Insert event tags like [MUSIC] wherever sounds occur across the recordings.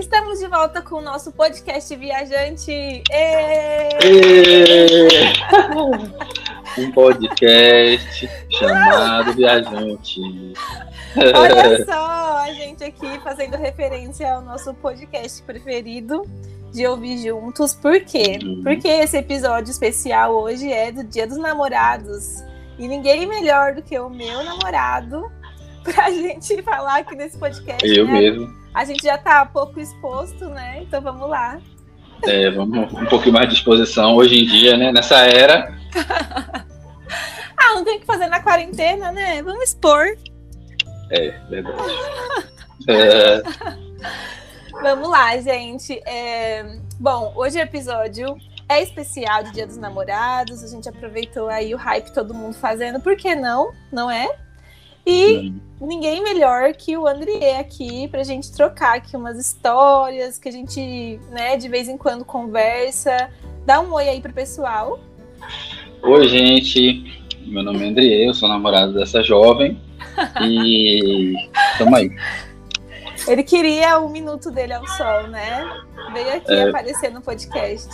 Estamos de volta com o nosso podcast Viajante. Êêê! [LAUGHS] um podcast chamado Viajante. Olha só, a gente aqui fazendo referência ao nosso podcast preferido de ouvir juntos. Por quê? Uhum. Porque esse episódio especial hoje é do Dia dos Namorados. E ninguém melhor do que o meu namorado pra [LAUGHS] gente falar aqui nesse podcast. Eu né? mesmo. A gente já tá pouco exposto, né? Então vamos lá. É, vamos um pouquinho mais de disposição hoje em dia, né? Nessa era. Ah, não tem o que fazer na quarentena, né? Vamos expor. É, verdade. [LAUGHS] É, Vamos lá, gente. É, Bom, hoje o episódio é especial de Dia dos Namorados. A gente aproveitou aí o hype todo mundo fazendo, por que não? Não é? E ninguém melhor que o André aqui pra gente trocar aqui umas histórias que a gente, né, de vez em quando conversa. Dá um oi aí pro pessoal. Oi, gente. Meu nome é André, eu sou namorado dessa jovem. E [LAUGHS] tamo aí. Ele queria o minuto dele ao sol, né? Veio aqui É. aparecer no podcast.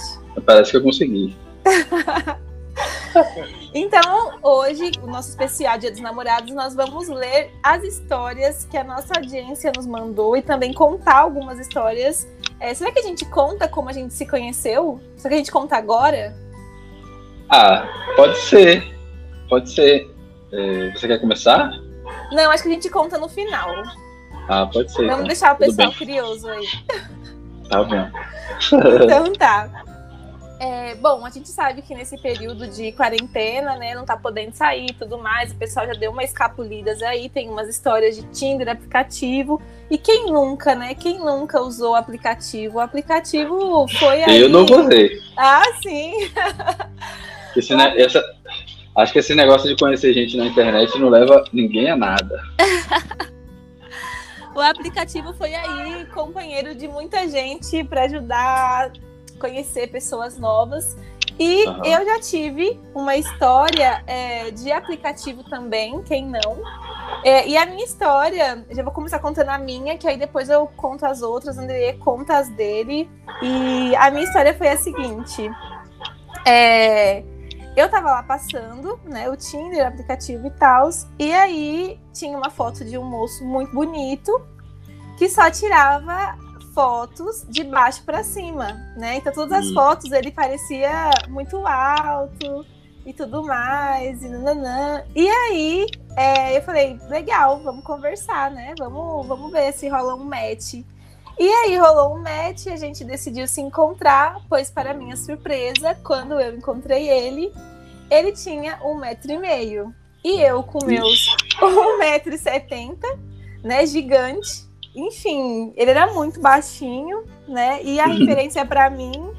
Parece que eu consegui. [LAUGHS] [LAUGHS] Então, hoje, o nosso especial Dia dos Namorados, nós vamos ler as histórias que a nossa audiência nos mandou e também contar algumas histórias. É, será que a gente conta como a gente se conheceu? Será que a gente conta agora? Ah, pode ser. Pode ser. É, você quer começar? Não, acho que a gente conta no final. Ah, pode ser. Vamos então. deixar o pessoal curioso aí. Tá bom. Então tá. É, bom, a gente sabe que nesse período de quarentena, né, não tá podendo sair e tudo mais, o pessoal já deu uma escapulidas aí, tem umas histórias de Tinder, aplicativo. E quem nunca, né? Quem nunca usou o aplicativo? O aplicativo foi aí. Eu não usei. Ah, sim. Esse ne- essa- acho que esse negócio de conhecer gente na internet não leva ninguém a nada. [LAUGHS] O aplicativo foi aí companheiro de muita gente para ajudar conhecer pessoas novas. E Aham. eu já tive uma história é, de aplicativo também, quem não? É, e a minha história, já vou começar contando a minha, que aí depois eu conto as outras, André conta as dele. E a minha história foi a seguinte: é, eu tava lá passando, né, o Tinder, o aplicativo e tal, e aí tinha uma foto de um moço muito bonito que só tirava fotos de baixo para cima, né? Então todas as Hum. fotos ele parecia muito alto e tudo mais, e nananã. E aí é, eu falei, legal, vamos conversar, né? Vamos, vamos ver se rola um match. E aí rolou um match, a gente decidiu se encontrar, pois para minha surpresa, quando eu encontrei ele, ele tinha um metro e meio. E eu com meus 1,70m, né, gigante. Enfim, ele era muito baixinho, né? E a [LAUGHS] referência para mim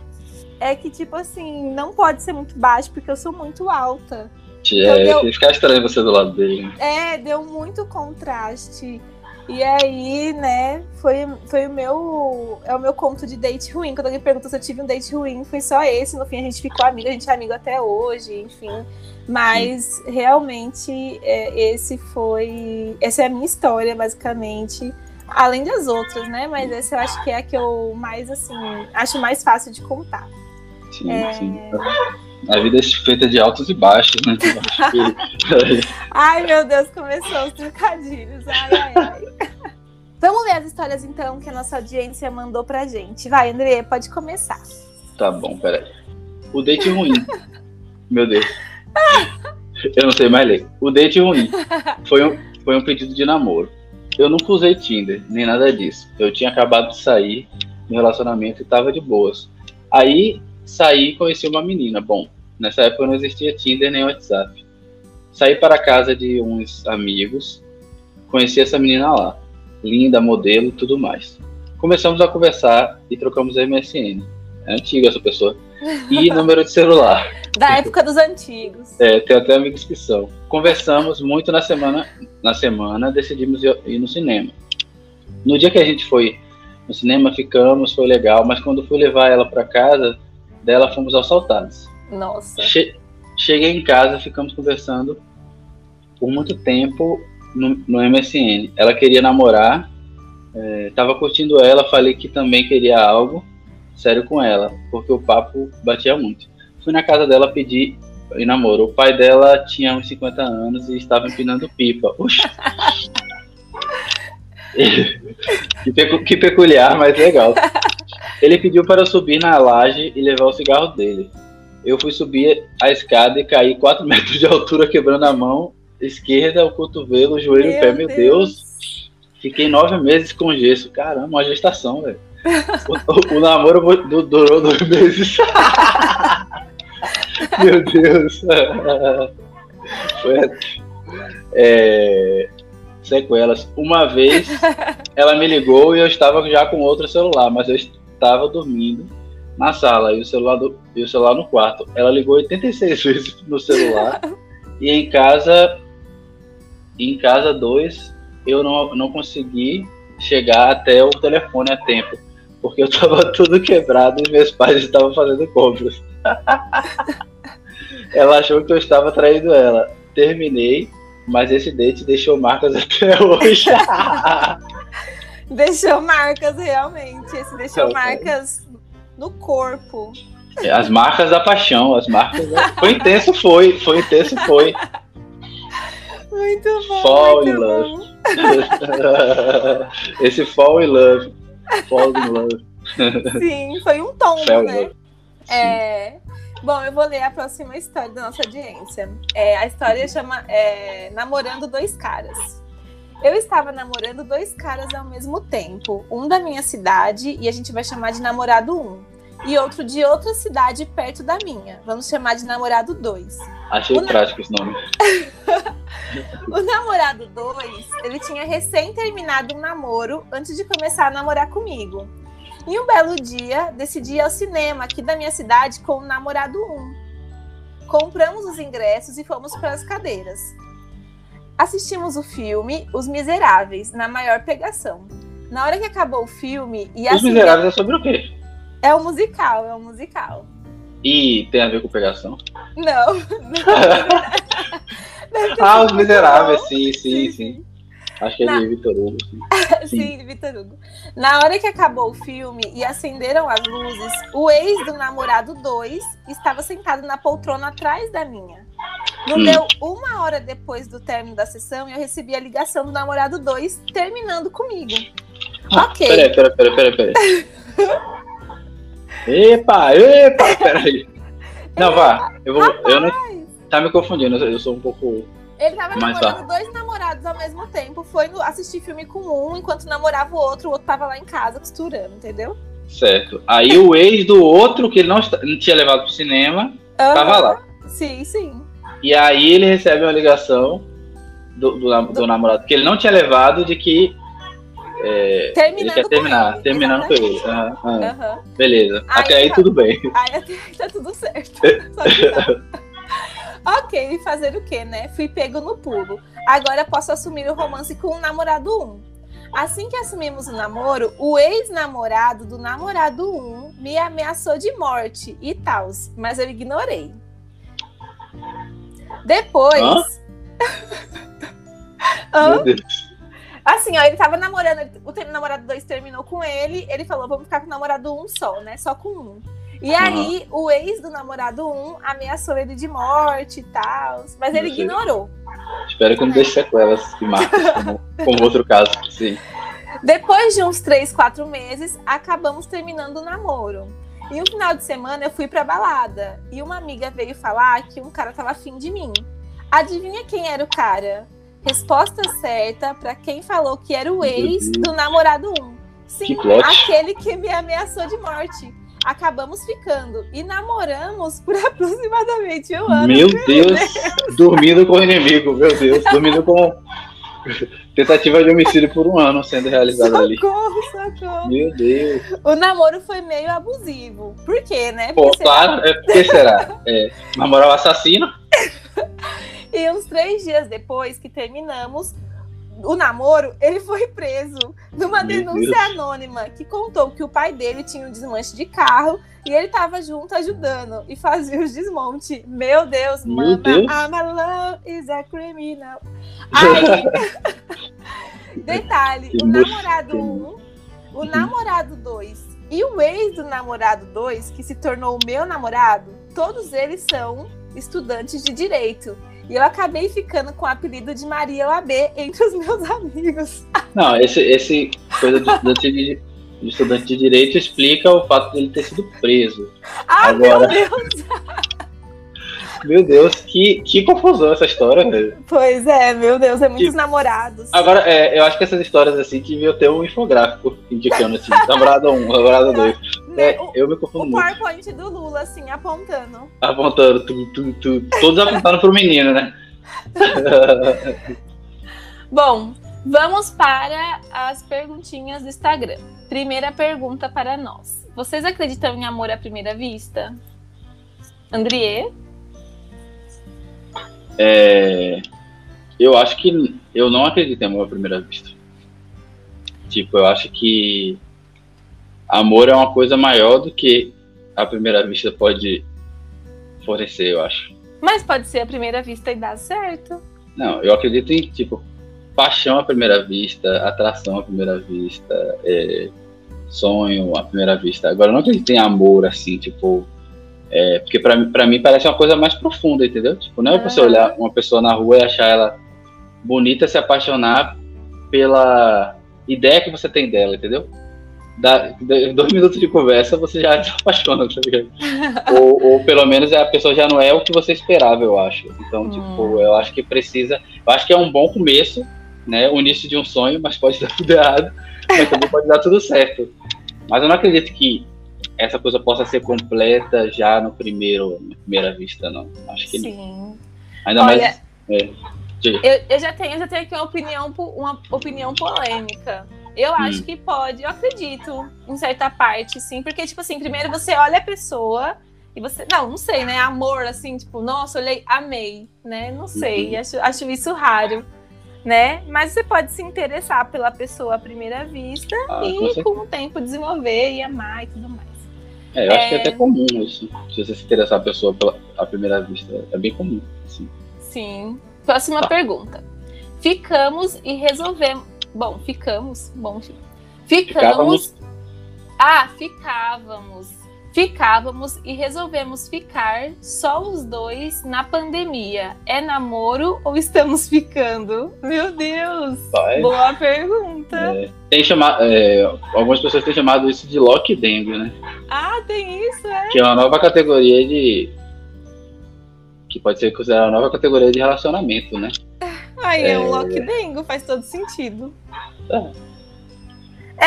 é que, tipo assim, não pode ser muito baixo, porque eu sou muito alta. É, Entendeu? ia ficar estranho você do lado dele. É, deu muito contraste. E aí, né, foi, foi o meu. É o meu conto de date ruim. Quando alguém pergunta se eu tive um date ruim, foi só esse. No fim, a gente ficou amigo, a gente é amigo até hoje, enfim. Mas realmente é, esse foi. Essa é a minha história, basicamente. Além das outras, né? Mas essa eu acho que é a que eu mais, assim, acho mais fácil de contar. Sim, É. sim. A vida é feita de altos e baixos, né? Que- [LAUGHS] Ai, meu Deus, começou os trocadilhos. Ai, ai, ai. Vamos ler as histórias, então, que a nossa audiência mandou pra gente. Vai, André, pode começar. Tá bom, peraí. O date ruim. Meu Deus. Eu não sei mais ler. O date ruim foi um, foi um pedido de namoro. Eu nunca usei Tinder, nem nada disso. Eu tinha acabado de sair do relacionamento e tava de boas. Aí saí e conheci uma menina. Bom, nessa época não existia Tinder nem WhatsApp. Saí para a casa de uns amigos, conheci essa menina lá. Linda, modelo, tudo mais. Começamos a conversar e trocamos MSN. É antiga essa pessoa. [LAUGHS] E número de celular. Da época dos antigos. É, tem até amigos que são. Conversamos muito na semana. Na semana, decidimos ir no cinema. No dia que a gente foi no cinema, ficamos, foi legal, mas quando fui levar ela para casa dela, fomos assaltados. Nossa. Che- cheguei em casa, ficamos conversando por muito tempo no, no MSN. Ela queria namorar É, tava curtindo ela, falei que também queria algo sério com ela, porque o papo batia muito. Fui na casa dela pedir em namoro. O pai dela tinha uns 50 anos e estava empinando pipa. [LAUGHS] que, pecu que peculiar, mas legal. Ele pediu para subir na laje e levar o cigarro dele. Eu fui subir a escada e caí 4 [LAUGHS] metros de altura, quebrando a mão esquerda, o cotovelo, o joelho, meu o pé. Meu Deus. Deus. Fiquei nove meses com gesso. Caramba, uma gestação, velho. O, o, o, namoro durou dois meses. [LAUGHS] Meu Deus. [LAUGHS] Foi, é, sequelas. Uma vez ela me ligou e eu estava já com outro celular, mas eu estava dormindo na sala e o celular, do, e o celular no quarto. Ela ligou 86 vezes no celular [LAUGHS] e em casa, em casa dois, eu não, não consegui chegar até o telefone a tempo, porque eu estava [LAUGHS] tudo quebrado e meus pais estavam fazendo compras. [LAUGHS] ela achou que eu estava traindo ela. Terminei, mas esse date deixou marcas [LAUGHS] até hoje. deixou marcas, realmente. Esse deixou marcas no corpo. As marcas da paixão, as marcas. Da... Foi intenso, foi. Foi intenso, foi. Muito bom. Fall muito in love. Esse fall in love. Fall in love. [LAUGHS] Sim, foi um tombo, né? É, bom, eu vou ler a próxima história da nossa audiência. É, a história chama é, Namorando Dois Caras. Eu estava namorando dois caras ao mesmo tempo, um da minha cidade, e a gente vai chamar de namorado 1, um, e outro de outra cidade perto da minha. Vamos chamar de namorado 2. Achei o prático esse nome. [LAUGHS] o namorado 2, ele tinha recém terminado um namoro antes de começar a namorar comigo. E um belo dia, decidi ir ao cinema aqui da minha cidade com o namorado 1. Compramos os ingressos e fomos para as cadeiras. Assistimos o filme Os Miseráveis, na maior pegação. Na hora que acabou o filme. E Os Miseráveis é sobre o quê? É um musical, é um musical. E tem a ver com pegação? Não. não [LAUGHS] ah, Os Miseráveis, sim, sim, sim. Acho que é de Vitor Hugo. Sim, [LAUGHS] sim Vitor Hugo. Na hora que acabou o filme e acenderam as luzes, o ex do namorado 2 estava sentado na poltrona atrás da minha. Não hum. deu uma hora depois do término da sessão e eu recebi a ligação do namorado 2 terminando comigo. Ah, ok. Peraí, peraí, peraí, peraí. peraí. [LAUGHS] epa, epa, [LAUGHS] peraí. Não, vá. Eu vou. Eu não, tá me confundindo, eu sou um pouco ele tava Mas namorando tá. dois namorados ao mesmo tempo. Foi no, assistir filme com um, enquanto namorava o outro, o outro tava lá em casa costurando, entendeu? Certo. Aí o ex do outro, que ele não, não tinha levado pro cinema, uhum. tava lá. Sim, sim. E aí ele recebe uma ligação do, do, do, do namorado que ele não tinha levado de que é, ele quer terminar, terminando com ele. Uhum. Beleza. Aí, até aí tá, tudo bem. Aí até aí tá tudo certo. Que [LAUGHS] Ok, fazer o quê, né? Fui pego no pulo. Agora posso assumir o romance com o namorado 1. Assim que assumimos o namoro, o ex-namorado do namorado 1 me ameaçou de morte e tal, mas eu ignorei. Depois. Hã? [LAUGHS] Assim, ó, ele tava namorando, o namorado 2 terminou com ele, ele falou: vamos ficar com o namorado 1 um só, né? Só com um. E uhum. aí, o ex do namorado 1 ameaçou ele de morte e tal, mas ele ignorou. Espero que não deixe sequelas de marcas, como, como outro caso, sim. Depois de uns 3, 4 meses, acabamos terminando o namoro. E um final de semana eu fui pra balada e uma amiga veio falar que um cara tava afim de mim. Adivinha quem era o cara? Resposta certa para quem falou que era o ex do namorado 1. Sim, que aquele que me ameaçou de morte acabamos ficando e namoramos por [LAUGHS] aproximadamente um ano. Meu Deus, Deus, dormindo com o inimigo, meu Deus, dormindo com [LAUGHS] tentativa de homicídio por um ano sendo realizada socorro, ali. Socorro, socorro. Meu Deus. O namoro foi meio abusivo. Por quê, né? Pô, claro, é porque será? É, namorar o assassino? [LAUGHS] e uns três dias depois que terminamos, o namoro, ele foi preso numa Meu denúncia Deus. anônima que contou que o pai dele tinha um desmanche de carro e ele estava junto ajudando e fazia os desmonte. Meu Deus, Meu Deus. I'm a love is a criminal. [LAUGHS] Aí, Detalhe, o namorado que- 1, o namorado 2 e o ex do namorado 2, que se tornou o meu namorado, todos eles são estudantes de direito. E eu acabei ficando com o apelido de Maria OAB entre os meus [LAUGHS] amigos. Não, esse, esse coisa de estudante de, de estudante de direito explica o fato dele ter sido preso. Ah, Agora- meu Deus! Meu Deus, que, que confusão essa história, velho. Pois é, meu Deus, é muitos Que- namorados. Agora, é, eu acho que essas histórias assim deviam ter um infográfico indicando assim, namorada 1, namorada 2. Né? É, O, eu me confundo o muito. PowerPoint do Lula, assim, apontando. Apontando, tu, tu, tu, todos apontando pro menino, né? [LAUGHS] Bom, vamos para as perguntinhas do Instagram. Primeira pergunta para nós. Vocês acreditam em amor à primeira vista? Andriê? É, eu acho que eu não acredito em amor à primeira vista. Tipo, eu acho que amor é uma coisa maior do que a primeira vista pode fornecer, eu acho. Mas pode ser a primeira vista e dar certo. Não, eu acredito em, tipo, paixão à primeira vista, atração à primeira vista, é, sonho à primeira vista. Agora, não acredito em amor, assim, tipo. é, porque pra, mim- pra mim parece uma coisa mais profunda, entendeu? Tipo, não é você olhar uma pessoa na rua e achar ela bonita, se apaixonar pela ideia que você tem dela, entendeu? Dá, de- dois minutos de conversa, você já [LAUGHS] se apaixona, tá ligado? ou, ou pelo menos a pessoa já não é o que você esperava, eu acho. Então, Hum. tipo, eu acho que precisa. Eu acho que é um bom começo, né? O início de um sonho, mas pode [LAUGHS] dar tudo errado, mas também pode dar tudo certo. Mas eu não acredito que essa coisa possa ser completa já no primeiro, na primeira vista, não. Acho que não. Sim. Ainda Olha, mais. é. Eu, eu já tenho, eu já tenho aqui uma opinião, uma opinião polêmica. Eu acho Hum. que pode, eu acredito em certa parte, sim, porque, tipo assim, primeiro você olha a pessoa e você. Não, não sei, né? Amor, assim, tipo, nossa, olhei, amei, né? Não sei, Uhum. acho, acho isso raro, né? Mas você pode se interessar pela pessoa à primeira vista Ah, com e certeza. com o tempo desenvolver e amar e tudo mais. É, eu acho que é É. até comum isso. Se você se interessar a pessoa pela, à primeira vista. É bem comum. Assim. Sim. Próxima Tá. pergunta. Ficamos e resolvemos. Bom, ficamos. Bom, fi- Ficávamos. ficamos. Ah, ficávamos. Ficávamos e resolvemos ficar só os dois na pandemia. É namoro ou estamos ficando? Meu Deus! Vai. Boa pergunta. É, tem chamado, é, algumas pessoas têm chamado isso de lock dengue, né? Ah, tem isso, é? Que é uma nova categoria de. Que pode ser considerada uma nova categoria de relacionamento, né? [LAUGHS] Aí é, É. um lockdengo, faz todo sentido. É.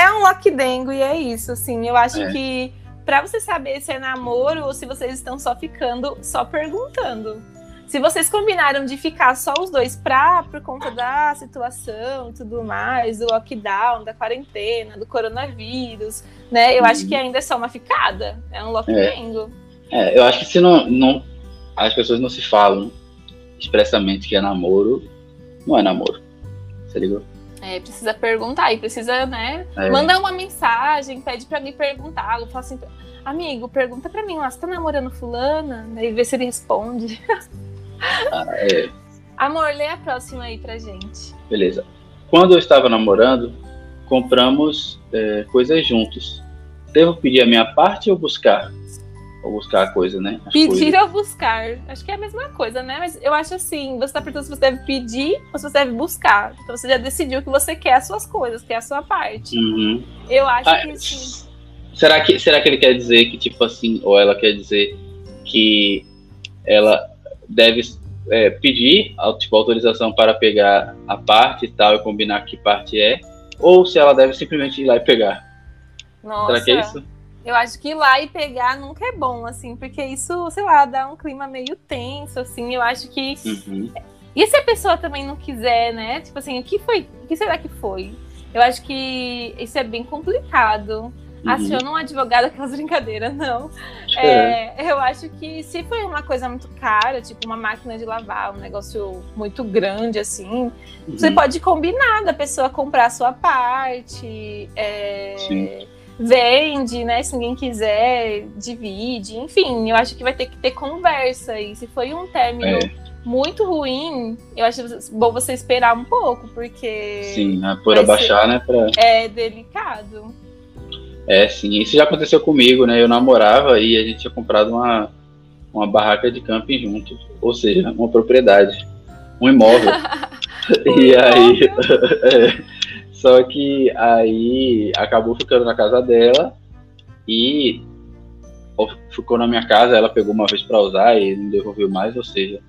É um lockdengo e é isso, assim. Eu acho É. que pra você saber se é namoro ou se vocês estão só ficando, só perguntando. Se vocês combinaram de ficar só os dois pra, por conta da situação e tudo mais, do lockdown, da quarentena, do coronavírus, né? Eu acho Uhum. que ainda é só uma ficada. É um lockdengo. É, eu acho que se não, não. As pessoas não se falam expressamente que é namoro, não é namoro. Você ligou? É, precisa perguntar e precisa, né? É. Manda uma mensagem, pede pra mim perguntar. Eu falo assim, amigo, pergunta pra mim lá, você tá namorando fulana? Daí vê se ele responde. [LAUGHS] Ah, é, Amor, lê a próxima aí pra gente. beleza. Quando eu estava namorando, compramos é, coisas juntos. Devo pedir a minha parte ou buscar? Ou buscar a coisa, né? As Pedir coisas. ou buscar? Acho que é a mesma coisa, né? Mas eu acho assim, você tá perguntando se você deve pedir ou se você deve buscar. Então você já decidiu que você quer as suas coisas, quer a sua parte. Uhum. Eu acho Ah, que sim. será que será que ele quer dizer que tipo assim ou ela quer dizer que ela deve é, pedir tipo autorização para pegar a parte e tal e combinar que parte é ou se ela deve simplesmente ir lá e pegar Nossa. será que é isso Eu acho que ir lá e pegar nunca é bom, assim, porque isso, sei lá, dá um clima meio tenso, assim. Eu acho que. Uhum. E se a pessoa também não quiser, né? Tipo assim, o que foi? O que será que foi? Eu acho que isso é bem complicado. Uhum. Aciona um advogado [LAUGHS] aquelas brincadeiras, não. É. É, eu acho que se foi uma coisa muito cara, tipo uma máquina de lavar, um negócio muito grande, assim, você Uhum. pode combinar da pessoa comprar a sua parte, é, Sim. Vende, né? Se ninguém quiser, divide, enfim, eu acho que vai ter que ter conversa. E se foi um término É. muito ruim, eu acho bom você esperar um pouco, porque. Sim, né? por abaixar, né? Pra... É delicado. É, sim. Isso já aconteceu comigo, né? Eu namorava e a gente tinha comprado uma, uma barraca de camping junto. Ou seja, uma propriedade. Um imóvel. um [LAUGHS] e aí. [LAUGHS] só que aí acabou ficando na casa dela e ficou na minha casa, ela pegou uma vez para usar e não devolveu mais, ou seja,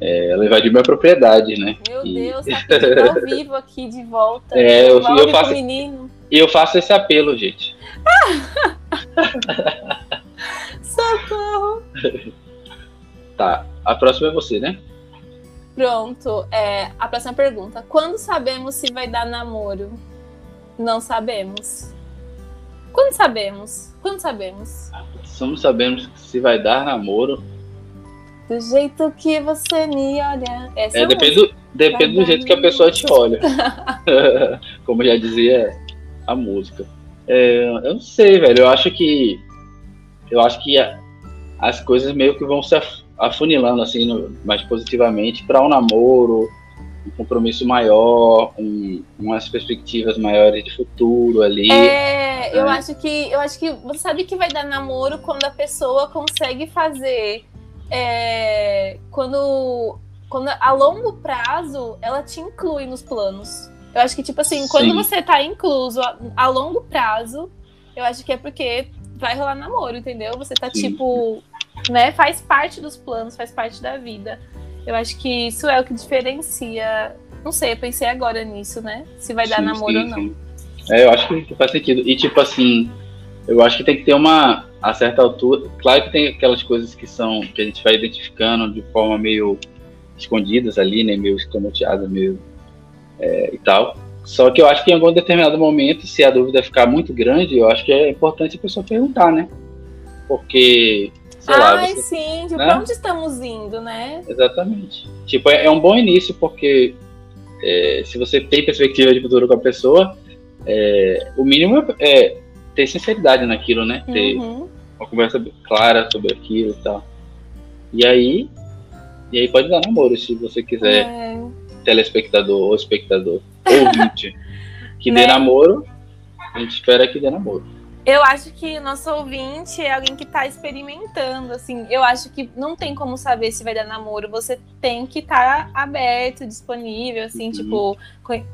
é, ela invadiu minha propriedade, né? Meu e... Deus, tá [LAUGHS] ao vivo aqui de volta. É, eu, eu faço, menino. E eu faço esse apelo, gente. [LAUGHS] Socorro! Tá, a próxima é você, né? Pronto, é, a próxima pergunta. Quando sabemos se vai dar namoro? Não sabemos. Quando sabemos? Quando sabemos? Somos sabemos se vai dar namoro do jeito que você me olha. Essa é, é depende, do, depende do jeito que a pessoa te olha. [LAUGHS] Como já dizia a música. É, eu não sei, velho. Eu acho que. Eu acho que as coisas meio que vão se afunilando assim, no, mais positivamente para um namoro, um compromisso maior, um, umas perspectivas maiores de futuro ali. É, eu né? acho que eu acho que você sabe que vai dar namoro quando a pessoa consegue fazer é, quando, quando a longo prazo ela te inclui nos planos. Eu acho que, tipo assim, Sim. quando você tá incluso a, a, longo prazo, eu acho que é porque vai rolar namoro, entendeu? Você tá, Sim. tipo, né? Faz parte dos planos, faz parte da vida. Eu acho que isso é o que diferencia. Não sei, eu pensei agora nisso, né? Se vai dar namoro sim, ou não. É, eu acho que faz sentido. E, tipo assim, eu acho que tem que ter uma a certa altura. Claro que tem aquelas coisas que são que a gente vai identificando de forma meio escondidas ali, né, meio escamoteada, meio é, e tal. Só que eu acho que em algum determinado momento, se a dúvida ficar muito grande, eu acho que é importante a pessoa perguntar, né? Porque, sei Ai, lá. Você, sim, tipo, né? pra onde estamos indo, né? Exatamente. Tipo, é, é um bom início, porque é, se você tem perspectiva de futuro com a pessoa, é, o mínimo é ter sinceridade naquilo, né? Ter uhum. uma conversa clara sobre aquilo e tal. E aí, e aí pode dar namoro se você quiser, é. telespectador ou espectador, ouvinte, [LAUGHS] que né? dê namoro, a gente espera que dê namoro. Eu acho que nosso ouvinte é alguém que está experimentando, assim. Eu acho que não tem como saber se vai dar namoro. Você tem que estar tá aberto, disponível, assim, uhum. tipo,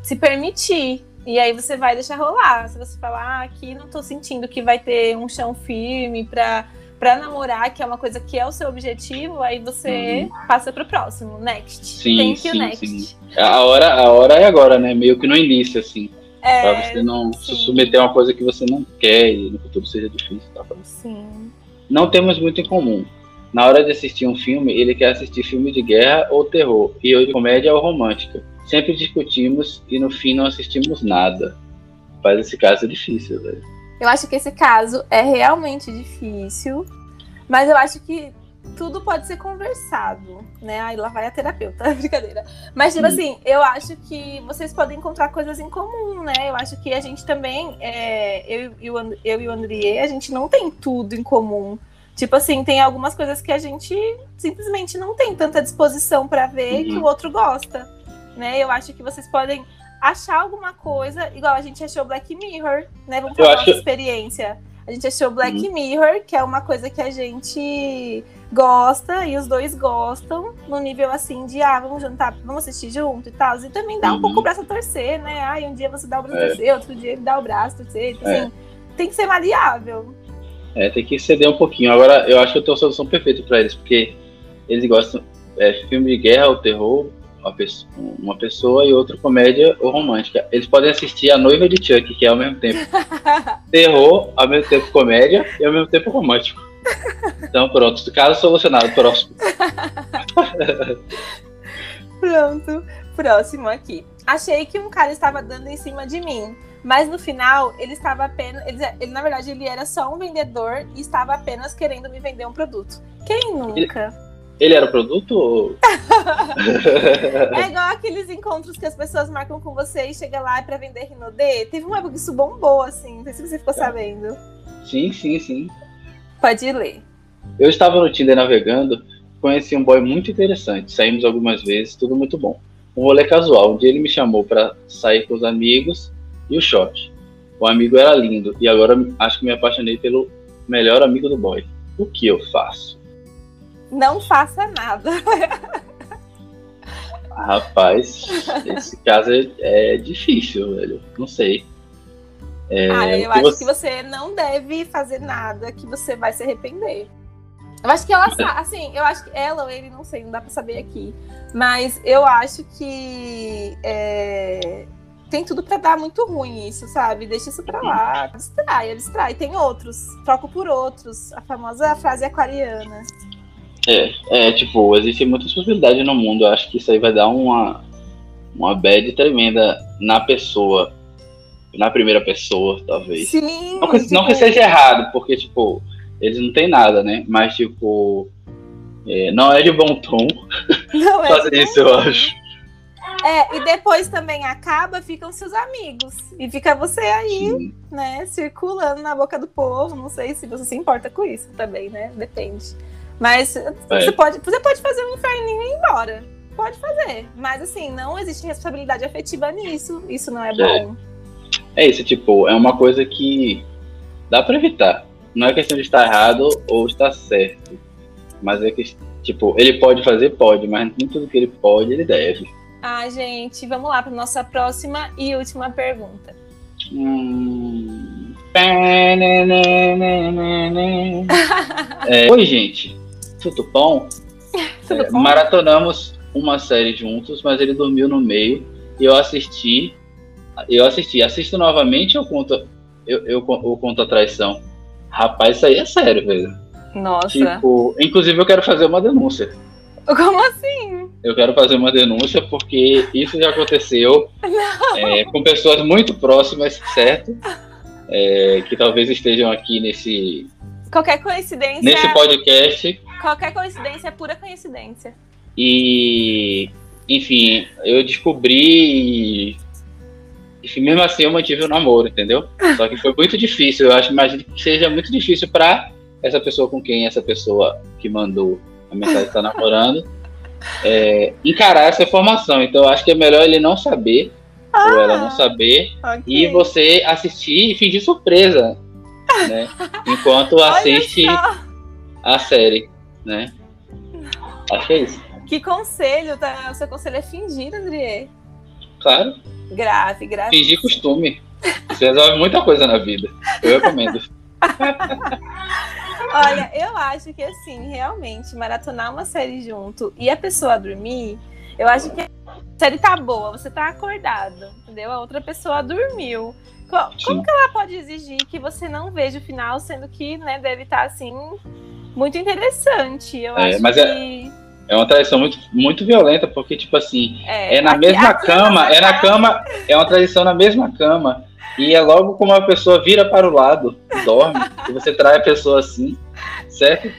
se permitir. E aí você vai deixar rolar. Se você falar, ah, aqui não tô sentindo que vai ter um chão firme pra, pra namorar, que é uma coisa que é o seu objetivo, aí você uhum. passa pro próximo. Next. Sim, Thank sim, next. Sim. A hora, a hora é agora, né? Meio que no início, assim. É, pra você não sim. se submeter a uma coisa que você não quer e no futuro seja difícil. Tá? Sim. Não temos muito em comum. Na hora de assistir um filme, ele quer assistir filme de guerra ou terror, e eu de comédia ou romântica. Sempre discutimos e no fim não assistimos nada. Faz esse caso difícil, velho. Eu acho que esse caso é realmente difícil, mas eu acho que tudo pode ser conversado, né? Aí lá vai a terapeuta, [LAUGHS] brincadeira. Mas, tipo hum. assim, eu acho que vocês podem encontrar coisas em comum, né? Eu acho que a gente também, é, eu, e o, eu e o Andriê, a gente não tem tudo em comum. Tipo assim, tem algumas coisas que a gente simplesmente não tem tanta disposição para ver uhum. que o outro gosta né? Eu acho que vocês podem achar alguma coisa, igual a gente achou Black Mirror, né? Vamos falar acho... experiência. A gente achou Black uhum. Mirror, que é uma coisa que a gente gosta e os dois gostam, no nível assim de, ah, vamos jantar, vamos assistir junto e tal. E também dá uhum. um pouco o braço a torcer, né? Ah, um dia você dá o braço a é. torcer, outro dia ele dá o braço a torcer. Então, é. assim, tem que ser maleável. É, tem que ceder um pouquinho. Agora, eu acho que eu tenho a solução perfeita para eles, porque eles gostam é, filme de guerra ou terror, uma pessoa, uma pessoa e outra comédia ou romântica. Eles podem assistir A Noiva de Chuck, que é ao mesmo tempo [LAUGHS] terror, ao mesmo tempo comédia e ao mesmo tempo romântico. Então pronto, caso solucionado, próximo. pronto, próximo aqui. Achei que um cara estava dando em cima de mim, mas no final ele estava apenas, ele, ele na verdade ele era só um vendedor e estava apenas querendo me vender um produto. Quem nunca? Ele... Ele era o produto? [LAUGHS] É igual aqueles encontros que as pessoas marcam com você e chega lá para vender Rinodê. Teve uma época que isso bombou, assim. Não sei se você ficou tá. sabendo. Sim, sim, sim. Pode ler. Eu estava no Tinder navegando conheci um boy muito interessante. Saímos algumas vezes, tudo muito bom. Um rolê casual. Um dia ele me chamou para sair com os amigos e o shot. O amigo era lindo e agora acho que me apaixonei pelo melhor amigo do boy. O que eu faço? Não faça nada. Rapaz, esse caso é, é difícil, velho. Não sei. É, ah, eu acho você... que você não deve fazer nada que você vai se arrepender. Eu acho que ela assim, eu acho que ela ou ele, não sei, não dá pra saber aqui. Mas eu acho que é, tem tudo pra dar muito ruim isso, sabe? Deixa isso pra lá. Distrai, distrai. Tem outros. Troco por outros. A famosa frase aquariana. É, é, tipo, existem muitas possibilidades no mundo. Eu acho que isso aí vai dar uma, uma bad tremenda na pessoa. Na primeira pessoa, talvez. Sim. Não que, tipo... não que seja errado, porque, tipo, eles não têm nada, né? Mas, tipo, é, não é de bom tom não é [LAUGHS] fazer isso, eu acho. É, e depois também acaba, ficam seus amigos. E fica você aí, Sim. né, circulando na boca do povo. Não sei se você se importa com isso também, né? Depende. Mas é. você, pode, você pode fazer um inferninho e ir embora. Pode fazer. Mas assim, não existe responsabilidade afetiva nisso. Isso não é, é. bom. É isso, tipo, é uma coisa que dá para evitar. Não é questão de estar errado ou estar certo. Mas é que, tipo, ele pode fazer, pode, mas nem tudo que ele pode, ele deve. Ah, gente, vamos lá para nossa próxima e última pergunta. Hum... [LAUGHS] é, Oi, gente. Tudo bom? [LAUGHS] Tudo é, bom? Maratonamos uma série juntos, mas ele dormiu no meio e eu assisti. Eu assisti. Assisto novamente ou conto, eu, eu, eu conto a traição? Rapaz, isso aí é sério, velho. Nossa. Tipo, inclusive eu quero fazer uma denúncia. Como assim? Eu quero fazer uma denúncia porque isso já aconteceu é, com pessoas muito próximas, certo? É, que talvez estejam aqui nesse. Qualquer coincidência. Nesse podcast. Qualquer coincidência é pura coincidência. E, enfim, eu descobri. E mesmo assim eu mantive o namoro, entendeu? Só que foi muito difícil. Eu acho, imagino que seja muito difícil para essa pessoa com quem essa pessoa que mandou a mensagem está namorando é, encarar essa informação. Então eu acho que é melhor ele não saber, ah, ou ela não saber, okay. e você assistir e fingir surpresa, né? Enquanto assiste a série né? Acho que é isso. Que conselho, tá? O seu conselho é fingir, André. Claro. Grave, grave. Fingir costume. Isso resolve muita coisa na vida. Eu recomendo. [LAUGHS] Olha, eu acho que assim, realmente, maratonar uma série junto e a pessoa dormir, eu acho que a série tá boa, você tá acordado, entendeu? A outra pessoa dormiu. Como que ela pode exigir que você não veja o final, sendo que, né, deve estar tá, assim muito interessante. Eu é, acho mas é que... é, é uma tradição muito, muito violenta, porque, tipo assim, é, é na aqui, mesma aqui cama, é na cama, é uma tradição na mesma cama. E é logo como a pessoa vira para o lado, dorme, e você trai a pessoa assim, certo?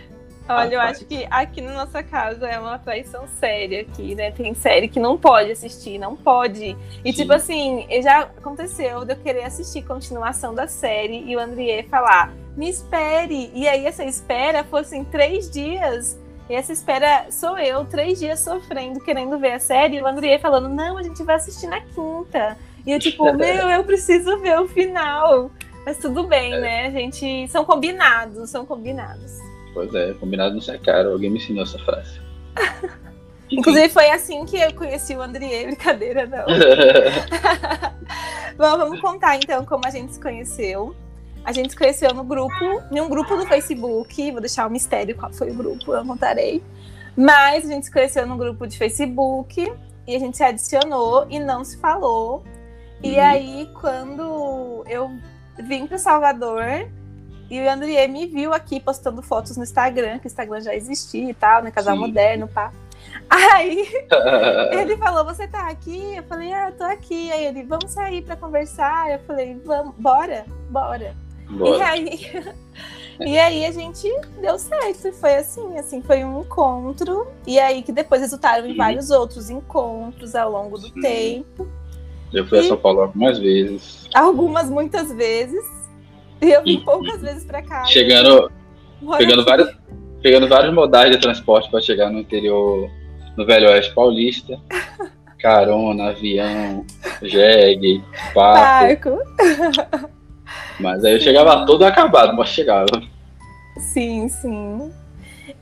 Olha, eu acho que aqui na nossa casa é uma traição séria aqui, né? Tem série que não pode assistir, não pode. E Sim. tipo assim, já aconteceu de eu querer assistir continuação da série e o Andrié falar, me espere. E aí essa espera fosse em três dias. E essa espera sou eu, três dias sofrendo, querendo ver a série, e o Andrié falando, não, a gente vai assistir na quinta. E eu, tipo, [LAUGHS] meu, eu preciso ver o final. Mas tudo bem, é. né? A gente. São combinados, são combinados. Pois é, combinado não sai caro. Alguém me ensinou essa frase. [LAUGHS] Inclusive foi assim que eu conheci o Andrié, [LAUGHS] brincadeira não. Bom, vamos contar então como a gente se conheceu. A gente se conheceu no grupo, em um grupo do Facebook. Vou deixar o um mistério qual foi o grupo, eu contarei. Mas a gente se conheceu no grupo de Facebook e a gente se adicionou e não se falou. E uhum. aí, quando eu vim para Salvador, e o André me viu aqui postando fotos no Instagram, que o Instagram já existia e tal, né? Casal Sim. moderno, pá. Aí [LAUGHS] ele falou: Você tá aqui? Eu falei: Ah, eu tô aqui. Aí ele: Vamos sair para conversar? Eu falei: Vamos, bora, bora. Bora. E aí. [LAUGHS] E aí a gente deu certo, e foi assim, assim, foi um encontro, e aí que depois resultaram em uhum. vários outros encontros ao longo do Sim. tempo. Eu fui e... a São Paulo algumas vezes. Algumas, muitas vezes. E eu vim poucas vezes pra cá. Chegando, pegando várias, pegando vários modais de transporte para chegar no interior, no Velho Oeste Paulista. [LAUGHS] Carona, avião, jegue, barco. [LAUGHS] Mas aí eu chegava todo acabado, mas chegava. Sim, sim.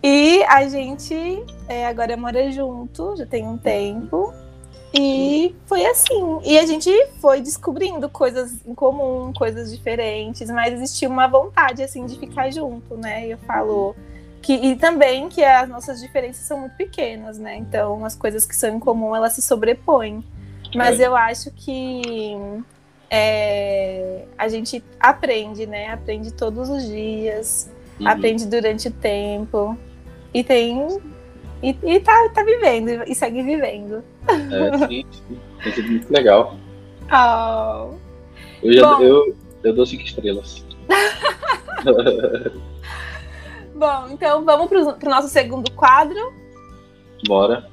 E a gente é, agora mora junto, já tem um tempo. E foi assim. E a gente foi descobrindo coisas em comum, coisas diferentes, mas existia uma vontade assim de ficar junto, né? E eu falo que e também que as nossas diferenças são muito pequenas, né? Então as coisas que são em comum elas se sobrepõem. Mas é. eu acho que é, a gente aprende, né? Aprende todos os dias, uhum. aprende durante o tempo e tem e, e tá, tá vivendo e segue vivendo. É, sim, sim. Sido muito legal. Oh. Eu, já, Bom, eu, eu dou cinco estrelas. [LAUGHS] Bom, então vamos pro, pro nosso segundo quadro. Bora.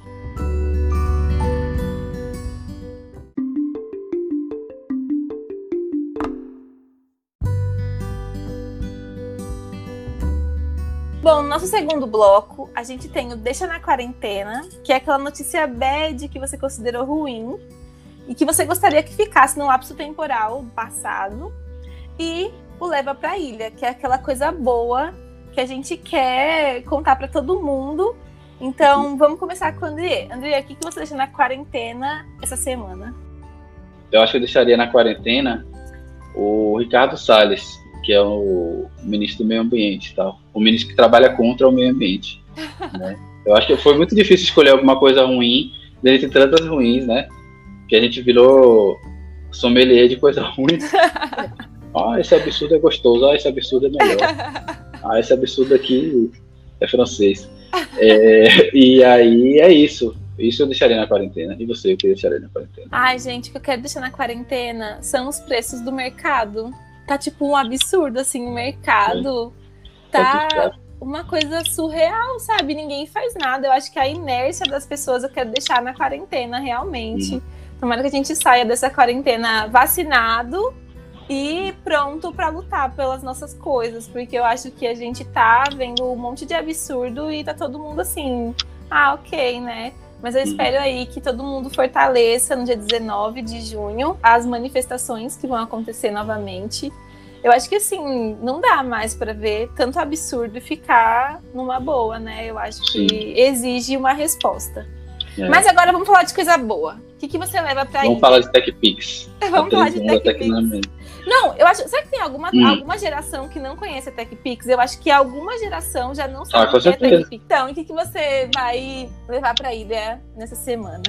Bom, no nosso segundo bloco, a gente tem o Deixa na Quarentena, que é aquela notícia bad que você considerou ruim e que você gostaria que ficasse no lapso temporal passado. E o Leva pra Ilha, que é aquela coisa boa que a gente quer contar para todo mundo. Então, vamos começar com o André. André, o que você deixa na quarentena essa semana? Eu acho que eu deixaria na quarentena o Ricardo Salles, que é o ministro do meio ambiente, tal. O ministro que trabalha contra o meio ambiente. né? Eu acho que foi muito difícil escolher alguma coisa ruim dentre tantas ruins, né? Que a gente virou sommelier de coisa ruim. [LAUGHS] ah, esse absurdo é gostoso, ah, esse absurdo é melhor. Ah, esse absurdo aqui é francês. É, e aí é isso. Isso eu deixaria na quarentena. E você, o que deixaria na quarentena? Ai, gente, o que eu quero deixar na quarentena são os preços do mercado tá tipo um absurdo, assim, o mercado é. tá uma coisa surreal, sabe? Ninguém faz nada. Eu acho que a inércia das pessoas eu quero deixar na quarentena, realmente. Uhum. Tomara que a gente saia dessa quarentena vacinado e pronto para lutar pelas nossas coisas, porque eu acho que a gente tá vendo um monte de absurdo e tá todo mundo assim, ah, ok, né? Mas eu espero aí que todo mundo fortaleça no dia 19 de junho as manifestações que vão acontecer novamente. Eu acho que assim, não dá mais para ver tanto absurdo e ficar numa boa, né? Eu acho Sim. que exige uma resposta. É. Mas agora vamos falar de coisa boa. O que, que você leva para Vamos falar de TechPix. [LAUGHS] vamos falar de TechPix. Não, eu acho. Será que tem alguma, hum. alguma geração que não conhece a TechPix? Eu acho que alguma geração já não sabe ah, o que é TechPix. Então, o que, que você vai levar para a ilha nessa semana?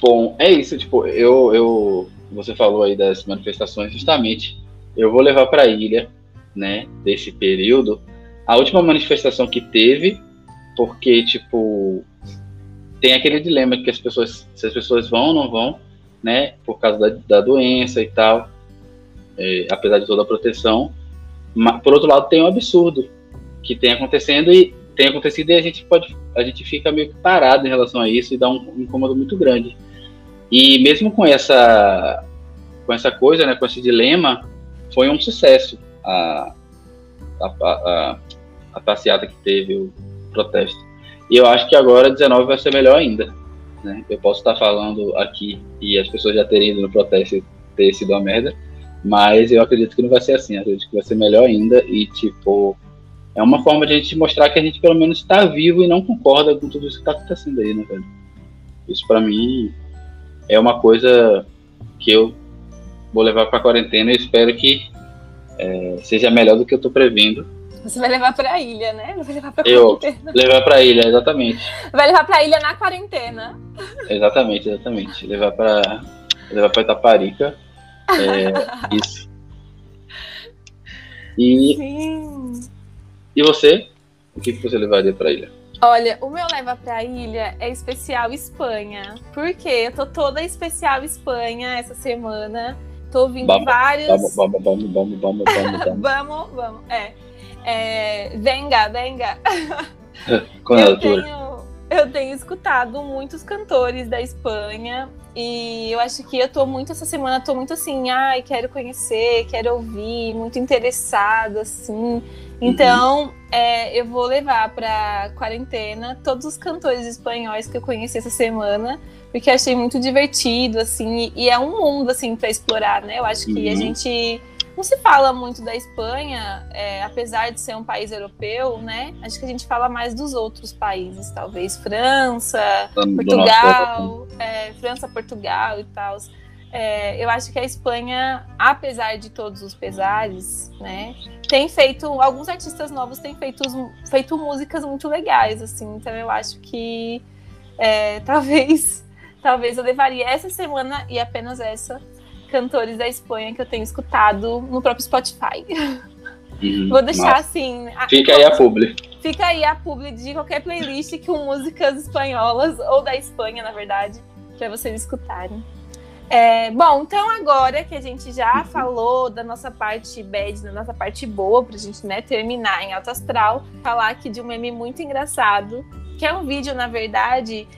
Bom, é isso. Tipo, eu, eu, você falou aí das manifestações, justamente. Eu vou levar para a ilha, né, desse período, a última manifestação que teve, porque tipo tem aquele dilema que as pessoas, se as pessoas vão ou não vão, né, por causa da, da doença e tal, é, apesar de toda a proteção. Mas, por outro lado, tem um absurdo que tem acontecendo e tem acontecido e a gente pode, a gente fica meio que parado em relação a isso e dá um, um incômodo muito grande. E mesmo com essa, com essa coisa, né, com esse dilema, foi um sucesso a, a, a, a passeata que teve o protesto. E eu acho que agora 19 vai ser melhor ainda. Né? Eu posso estar falando aqui e as pessoas já terem ido no protesto e ter sido uma merda, mas eu acredito que não vai ser assim. Acredito que vai ser melhor ainda e, tipo, é uma forma de a gente mostrar que a gente pelo menos está vivo e não concorda com tudo isso que está acontecendo aí, né, velho? Isso para mim é uma coisa que eu vou levar para quarentena e espero que é, seja melhor do que eu estou prevendo você vai levar pra ilha, né? Vai levar pra Eu quarentena. levar pra ilha, exatamente. Vai levar pra ilha na quarentena. Exatamente, exatamente. Levar pra, levar pra Itaparica. É, [LAUGHS] isso. E, Sim. e você? O que, você levaria pra ilha? Olha, o meu leva pra ilha é especial Espanha. Porque eu tô toda especial Espanha essa semana. Tô ouvindo vamos, vários. Vamos, vamos, vamos, vamos, vamos, vamos. vamos, [LAUGHS] vamos. É. É, venga, venga. Com eu, tenho, eu tenho escutado muitos cantores da Espanha E eu acho que eu tô muito essa semana, tô muito assim, ai, quero conhecer, quero ouvir, muito interessada, assim. Então, uhum. é, eu vou levar para quarentena todos os cantores espanhóis que eu conheci essa semana, porque achei muito divertido, assim, e, e é um mundo assim para explorar, né? Eu acho que uhum. a gente não se fala muito da Espanha, é, apesar de ser um país europeu, né? Acho que a gente fala mais dos outros países, talvez França, Portugal, é, França, Portugal e tal. É, eu acho que a Espanha, apesar de todos os pesares, né, tem feito alguns artistas novos têm feito, feito músicas muito legais, assim. Então eu acho que é, [LAUGHS] talvez talvez eu levaria essa semana e apenas essa cantores da Espanha que eu tenho escutado no próprio Spotify. Uhum, Vou deixar assim. Fica aí a publi. Fica aí a publi de qualquer playlist com músicas espanholas, ou da Espanha, na verdade, para vocês escutarem. É, bom, então agora que a gente já uhum. falou da nossa parte bad, da nossa parte boa, pra gente né, terminar em alto astral, falar aqui de um meme muito engraçado, que é um vídeo, na verdade,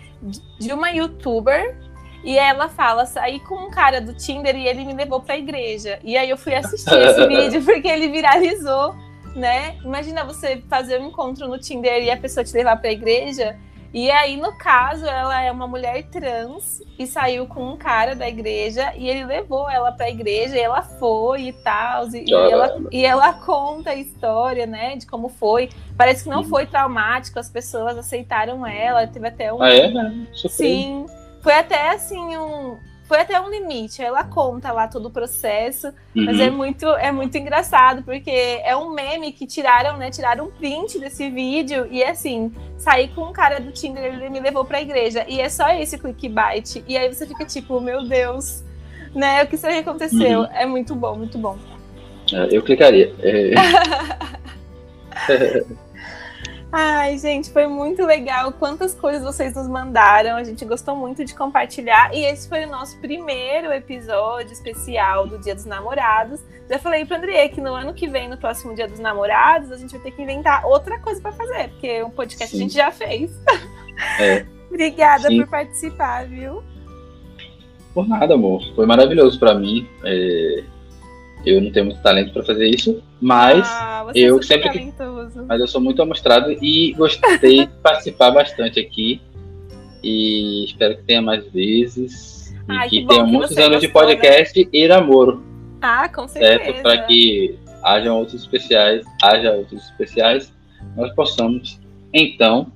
de uma youtuber e ela fala: saí com um cara do Tinder e ele me levou pra igreja. E aí eu fui assistir esse [LAUGHS] vídeo porque ele viralizou, né? Imagina você fazer um encontro no Tinder e a pessoa te levar pra igreja. E aí, no caso, ela é uma mulher trans e saiu com um cara da igreja e ele levou ela pra igreja e ela foi e tal. E, e, ela, e ela conta a história, né, de como foi. Parece que não foi traumático, as pessoas aceitaram ela, teve até um. Ah, é? Sim. Foi até assim um. Foi até um limite. Ela conta lá todo o processo, uhum. mas é muito, é muito engraçado, porque é um meme que tiraram, né? Tiraram um print desse vídeo e assim, saí com um cara do Tinder, ele me levou pra igreja. E é só esse clickbait. E aí você fica tipo, meu Deus, né? O que será que aconteceu? Uhum. É muito bom, muito bom. É, eu clicaria. É... [LAUGHS] Ai, gente, foi muito legal. Quantas coisas vocês nos mandaram. A gente gostou muito de compartilhar. E esse foi o nosso primeiro episódio especial do Dia dos Namorados. Já falei para André que no ano que vem, no próximo Dia dos Namorados, a gente vai ter que inventar outra coisa para fazer, porque o um podcast Sim. a gente já fez. [LAUGHS] É. Obrigada Sim. por participar, viu? Por nada, amor. Foi maravilhoso para mim. É eu não tenho muito talento para fazer isso, mas ah, é eu é sempre talentoso. mas eu sou muito amostrado e gostei [LAUGHS] de participar bastante aqui e espero que tenha mais vezes Ai, e que, que tenha muitos anos gostou, de podcast né? e namoro. Ah, com certeza. Certo? Para que hajam outros especiais, haja outros especiais, nós possamos então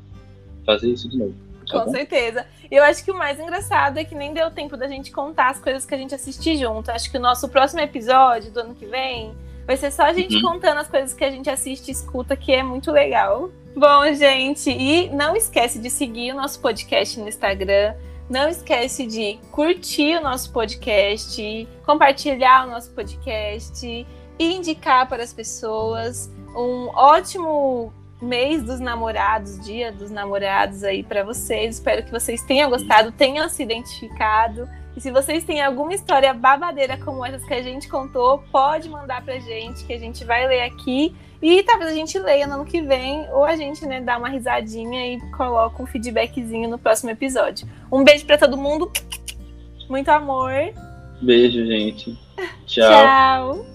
fazer isso de novo. Com certeza. Eu acho que o mais engraçado é que nem deu tempo da gente contar as coisas que a gente assiste junto. Acho que o nosso próximo episódio do ano que vem vai ser só a gente uhum. contando as coisas que a gente assiste e escuta, que é muito legal. Bom, gente, e não esquece de seguir o nosso podcast no Instagram. Não esquece de curtir o nosso podcast, compartilhar o nosso podcast e indicar para as pessoas. Um ótimo mês dos namorados, dia dos namorados aí para vocês. Espero que vocês tenham gostado, tenham se identificado. E se vocês têm alguma história babadeira como essas que a gente contou, pode mandar pra gente, que a gente vai ler aqui. E talvez a gente leia no ano que vem, ou a gente né, dá uma risadinha e coloca um feedbackzinho no próximo episódio. Um beijo para todo mundo. Muito amor. Beijo, gente. [LAUGHS] Tchau. Tchau.